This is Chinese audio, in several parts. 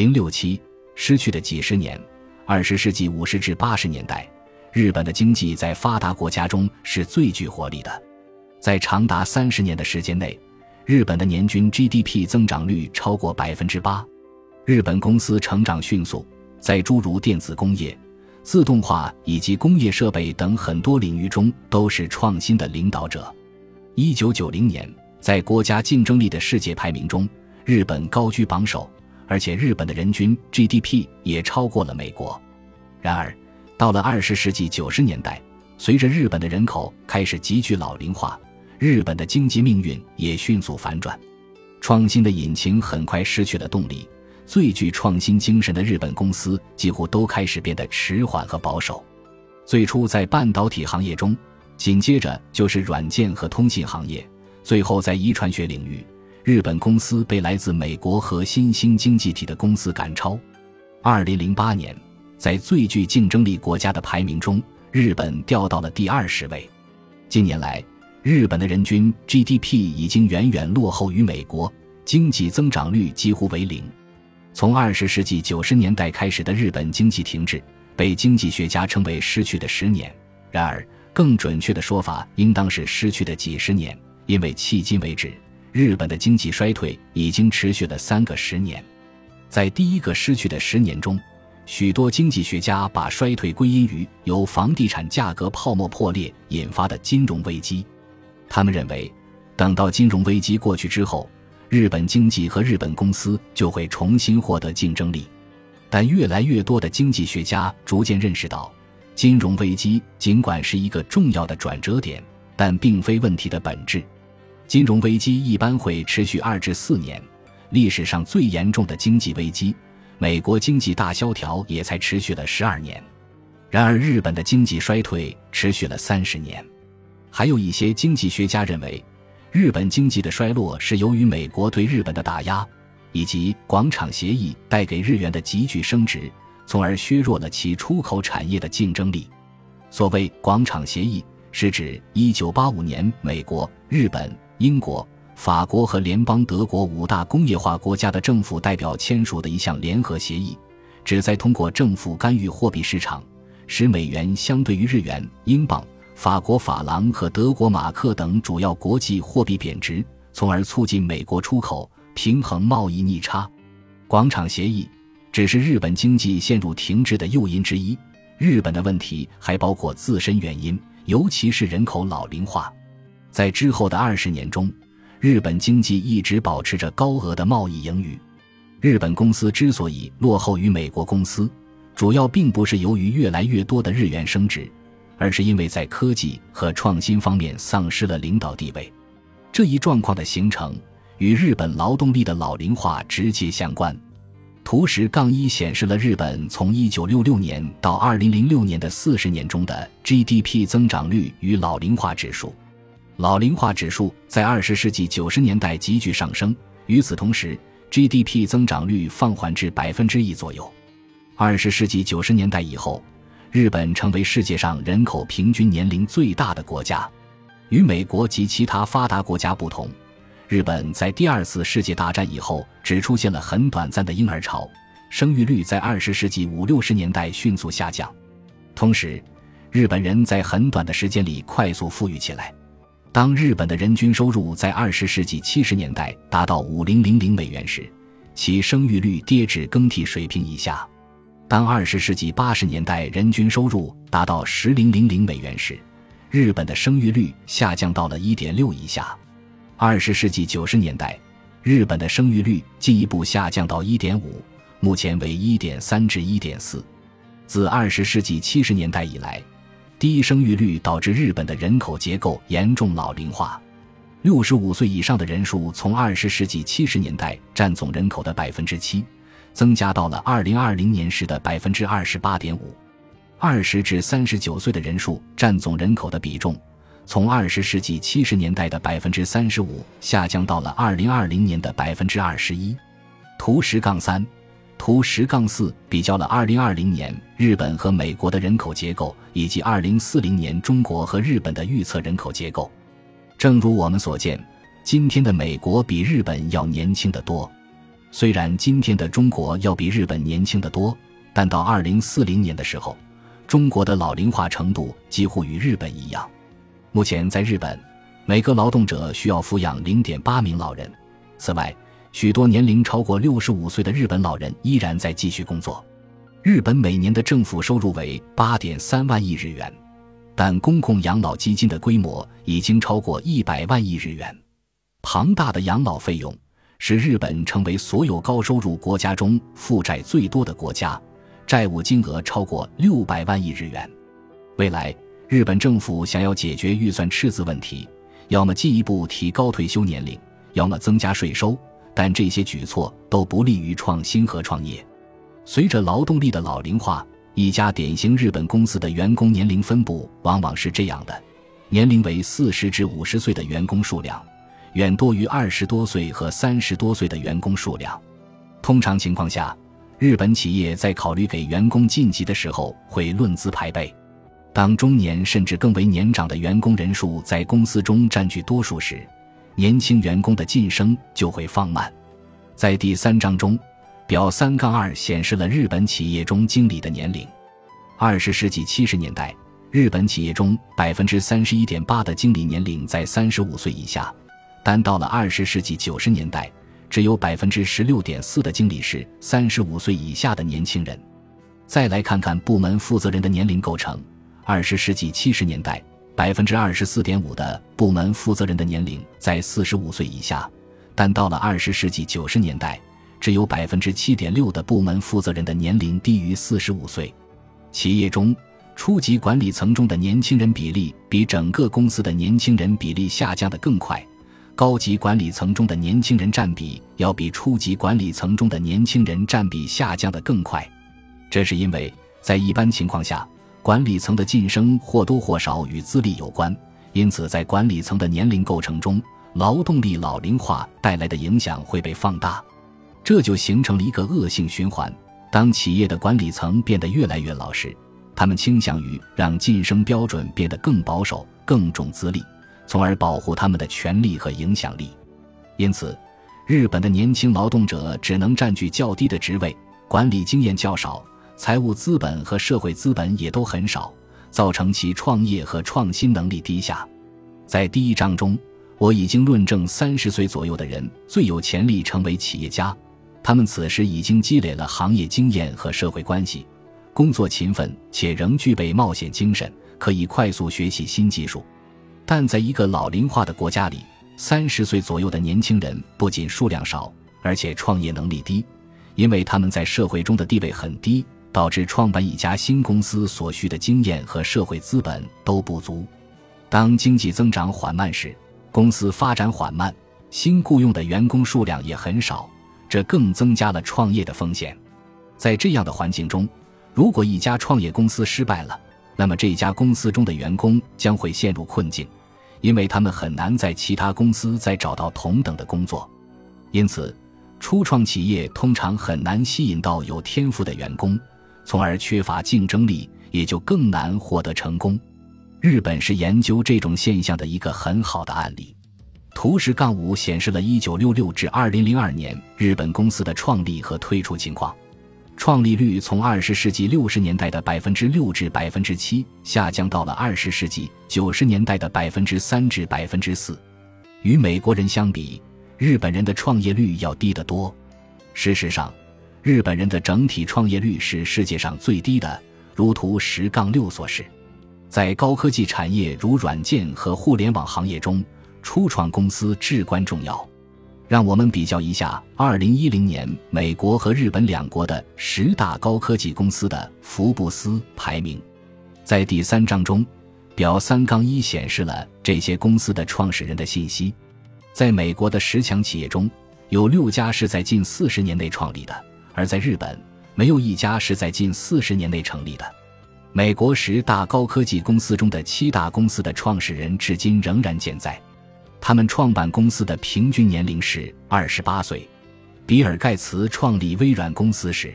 零六七失去的几十年，二十世纪五十至八十年代，日本的经济在发达国家中是最具活力的。在长达三十年的时间内，日本的年均 GDP 增长率超过百分之八。日本公司成长迅速，在诸如电子工业、自动化以及工业设备等很多领域中都是创新的领导者。一九九零年，在国家竞争力的世界排名中，日本高居榜首，而且日本的人均 GDP 也超过了美国。然而，到了二十世纪九十年代，随着日本的人口开始急剧老龄化，日本的经济命运也迅速反转，创新的引擎很快失去了动力。最具创新精神的日本公司几乎都开始变得迟缓和保守。最初在半导体行业中，紧接着就是软件和通信行业，最后在遗传学领域，日本公司被来自美国和新兴经济体的公司赶超。二零零八年，在最具竞争力国家的排名中，日本掉到了第二十位。近年来，日本的人均 GDP 已经远远落后于美国，经济增长率几乎为零。从二十世纪九十年代开始的日本经济停滞，被经济学家称为“失去的十年”。然而，更准确的说法应当是“失去的几十年”，因为迄今为止，日本的经济衰退已经持续了三个十年。在第一个失去的十年中，许多经济学家把衰退归因于由房地产价格泡沫破裂引发的金融危机。他们认为，等到金融危机过去之后，日本经济和日本公司就会重新获得竞争力。但越来越多的经济学家逐渐认识到，金融危机尽管是一个重要的转折点，但并非问题的本质。金融危机一般会持续二至四年，历史上最严重的经济危机——美国经济大萧条也才持续了十二年。然而，日本的经济衰退持续了三十年。还有一些经济学家认为，日本经济的衰落是由于美国对日本的打压，以及广场协议带给日元的急剧升值，从而削弱了其出口产业的竞争力。所谓广场协议，是指1985年美国、日本、英国、法国和联邦德国五大工业化国家的政府代表签署的一项联合协议，旨在通过政府干预货币市场，使美元相对于日元、英镑。法国法郎和德国马克等主要国际货币贬值，从而促进美国出口，平衡贸易逆差。广场协议只是日本经济陷入停滞的诱因之一。日本的问题还包括自身原因，尤其是人口老龄化。在之后的二十年中，日本经济一直保持着高额的贸易盈余。日本公司之所以落后于美国公司，主要并不是由于越来越多的日元升值。而是因为在科技和创新方面丧失了领导地位，这一状况的形成与日本劳动力的老龄化直接相关。图十杠一显示了日本从一九六六年到二零零六年的四十年中的 GDP 增长率与老龄化指数。老龄化指数在二十世纪九十年代急剧上升，与此同时，GDP 增长率放缓至百分之一左右。二十世纪九十年代以后。日本成为世界上人口平均年龄最大的国家，与美国及其他发达国家不同，日本在第二次世界大战以后只出现了很短暂的婴儿潮，生育率在二十世纪五六十年代迅速下降。同时，日本人在很短的时间里快速富裕起来。当日本的人均收入在二十世纪七十年代达到五零零零美元时，其生育率跌至更替水平以下。当二十世纪八十年代人均收入达到十零零零美元时，日本的生育率下降到了一点六以下。二十世纪九十年代，日本的生育率进一步下降到一点五，目前为一点三至一点四。自二十世纪七十年代以来，低生育率导致日本的人口结构严重老龄化。六十五岁以上的人数从二十世纪七十年代占总人口的百分之七。增加到了二零二零年时的百分之二十八点五，二十至三十九岁的人数占总人口的比重，从二十世纪七十年代的百分之三十五下降到了二零二零年的百分之二十一。图十杠三，图十杠四比较了二零二零年日本和美国的人口结构，以及二零四零年中国和日本的预测人口结构。正如我们所见，今天的美国比日本要年轻得多。虽然今天的中国要比日本年轻得多，但到二零四零年的时候，中国的老龄化程度几乎与日本一样。目前在日本，每个劳动者需要抚养零点八名老人。此外，许多年龄超过六十五岁的日本老人依然在继续工作。日本每年的政府收入为八点三万亿日元，但公共养老基金的规模已经超过一百万亿日元。庞大的养老费用使日本成为所有高收入国家中负债最多的国家，债务金额超过六百万亿日元。未来，日本政府想要解决预算赤字问题，要么进一步提高退休年龄。要么增加税收，但这些举措都不利于创新和创业。随着劳动力的老龄化，一家典型日本公司的员工年龄分布往往是这样的：年龄为四十至五十岁的员工数量，远多于二十多岁和三十多岁的员工数量。通常情况下，日本企业在考虑给员工晋级的时候会论资排辈。当中年甚至更为年长的员工人数在公司中占据多数时，年轻员工的晋升就会放慢。在第三章中，表三杠二显示了日本企业中经理的年龄。二十世纪七十年代，日本企业中百分之三十一点八的经理年龄在三十五岁以下，但到了二十世纪九十年代，只有百分之十六点四的经理是三十五岁以下的年轻人。再来看看部门负责人的年龄构成，二十世纪七十年代。百分之二十四点五的部门负责人的年龄在四十五岁以下，但到了二十世纪九十年代，只有百分之七点六的部门负责人的年龄低于四十五岁。企业中初级管理层中的年轻人比例比整个公司的年轻人比例下降的更快，高级管理层中的年轻人占比要比初级管理层中的年轻人占比下降的更快。这是因为在一般情况下。管理层的晋升或多或少与资历有关，因此在管理层的年龄构成中，劳动力老龄化带来的影响会被放大，这就形成了一个恶性循环。当企业的管理层变得越来越老实，他们倾向于让晋升标准变得更保守、更重资历，从而保护他们的权利和影响力。因此，日本的年轻劳动者只能占据较低的职位，管理经验较少。财务资本和社会资本也都很少，造成其创业和创新能力低下。在第一章中，我已经论证三十岁左右的人最有潜力成为企业家。他们此时已经积累了行业经验和社会关系，工作勤奋且仍具备冒险精神，可以快速学习新技术。但在一个老龄化的国家里，三十岁左右的年轻人不仅数量少，而且创业能力低，因为他们在社会中的地位很低。导致创办一家新公司所需的经验和社会资本都不足。当经济增长缓慢时，公司发展缓慢，新雇佣的员工数量也很少，这更增加了创业的风险。在这样的环境中，如果一家创业公司失败了，那么这家公司中的员工将会陷入困境，因为他们很难在其他公司再找到同等的工作。因此，初创企业通常很难吸引到有天赋的员工。从而缺乏竞争力，也就更难获得成功。日本是研究这种现象的一个很好的案例。图十杠五显示了1966至2002年日本公司的创立和退出情况，创立率从20世纪60年代的百分之六至百分之七下降到了20世纪90年代的百分之三至百分之四。与美国人相比，日本人的创业率要低得多。事实上。日本人的整体创业率是世界上最低的，如图十杠六所示。在高科技产业如软件和互联网行业中，初创公司至关重要。让我们比较一下2010年美国和日本两国的十大高科技公司的福布斯排名。在第三章中，表三杠一显示了这些公司的创始人的信息。在美国的十强企业中，有六家是在近四十年内创立的。而在日本，没有一家是在近四十年内成立的。美国十大高科技公司中的七大公司的创始人至今仍然健在，他们创办公司的平均年龄是二十八岁。比尔·盖茨创立微软公司时，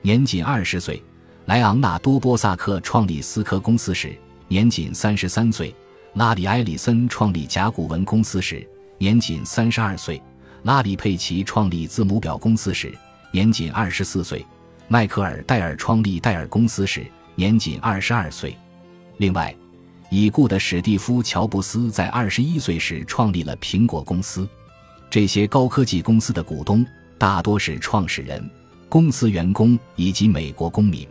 年仅二十岁；莱昂纳多·波萨克创立思科公司时，年仅三十三岁；拉里·埃里森创立甲骨文公司时，年仅三十二岁；拉里·佩奇创立字母表公司时，年仅二十四岁；迈克尔·戴尔创立戴尔公司时，年仅二十二岁。另外，已故的史蒂夫·乔布斯在二十一岁时创立了苹果公司。这些高科技公司的股东大多是创始人、公司员工以及美国公民，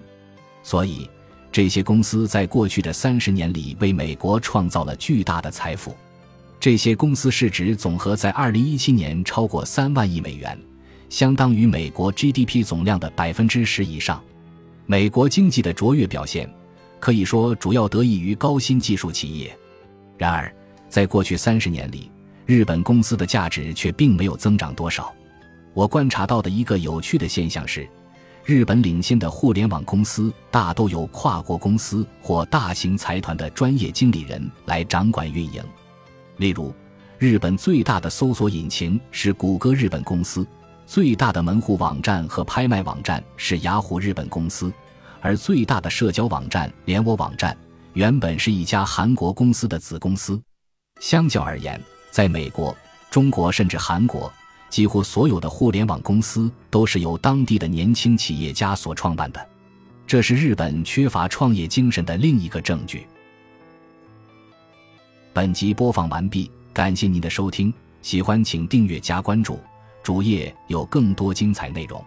所以这些公司在过去的三十年里为美国创造了巨大的财富。这些公司市值总和在二零一七年超过三万亿美元，相当于美国 GDP 总量的百分之十以上。美国经济的卓越表现，可以说主要得益于高新技术企业。然而，在过去三十年里，日本公司的价值却并没有增长多少。我观察到的一个有趣的现象是，日本领先的互联网公司大都由跨国公司或大型财团的专业经理人来掌管运营。例如，日本最大的搜索引擎是谷歌日本公司，最大的门户网站和拍卖网站是雅虎日本公司，而最大的社交网站联我网站原本是一家韩国公司的子公司。相较而言，在美国、中国甚至韩国，几乎所有的互联网公司都是由当地的年轻企业家所创办的，这是日本缺乏创业精神的另一个证据。本集播放完毕，感谢您的收听，喜欢请订阅加关注，主页有更多精彩内容。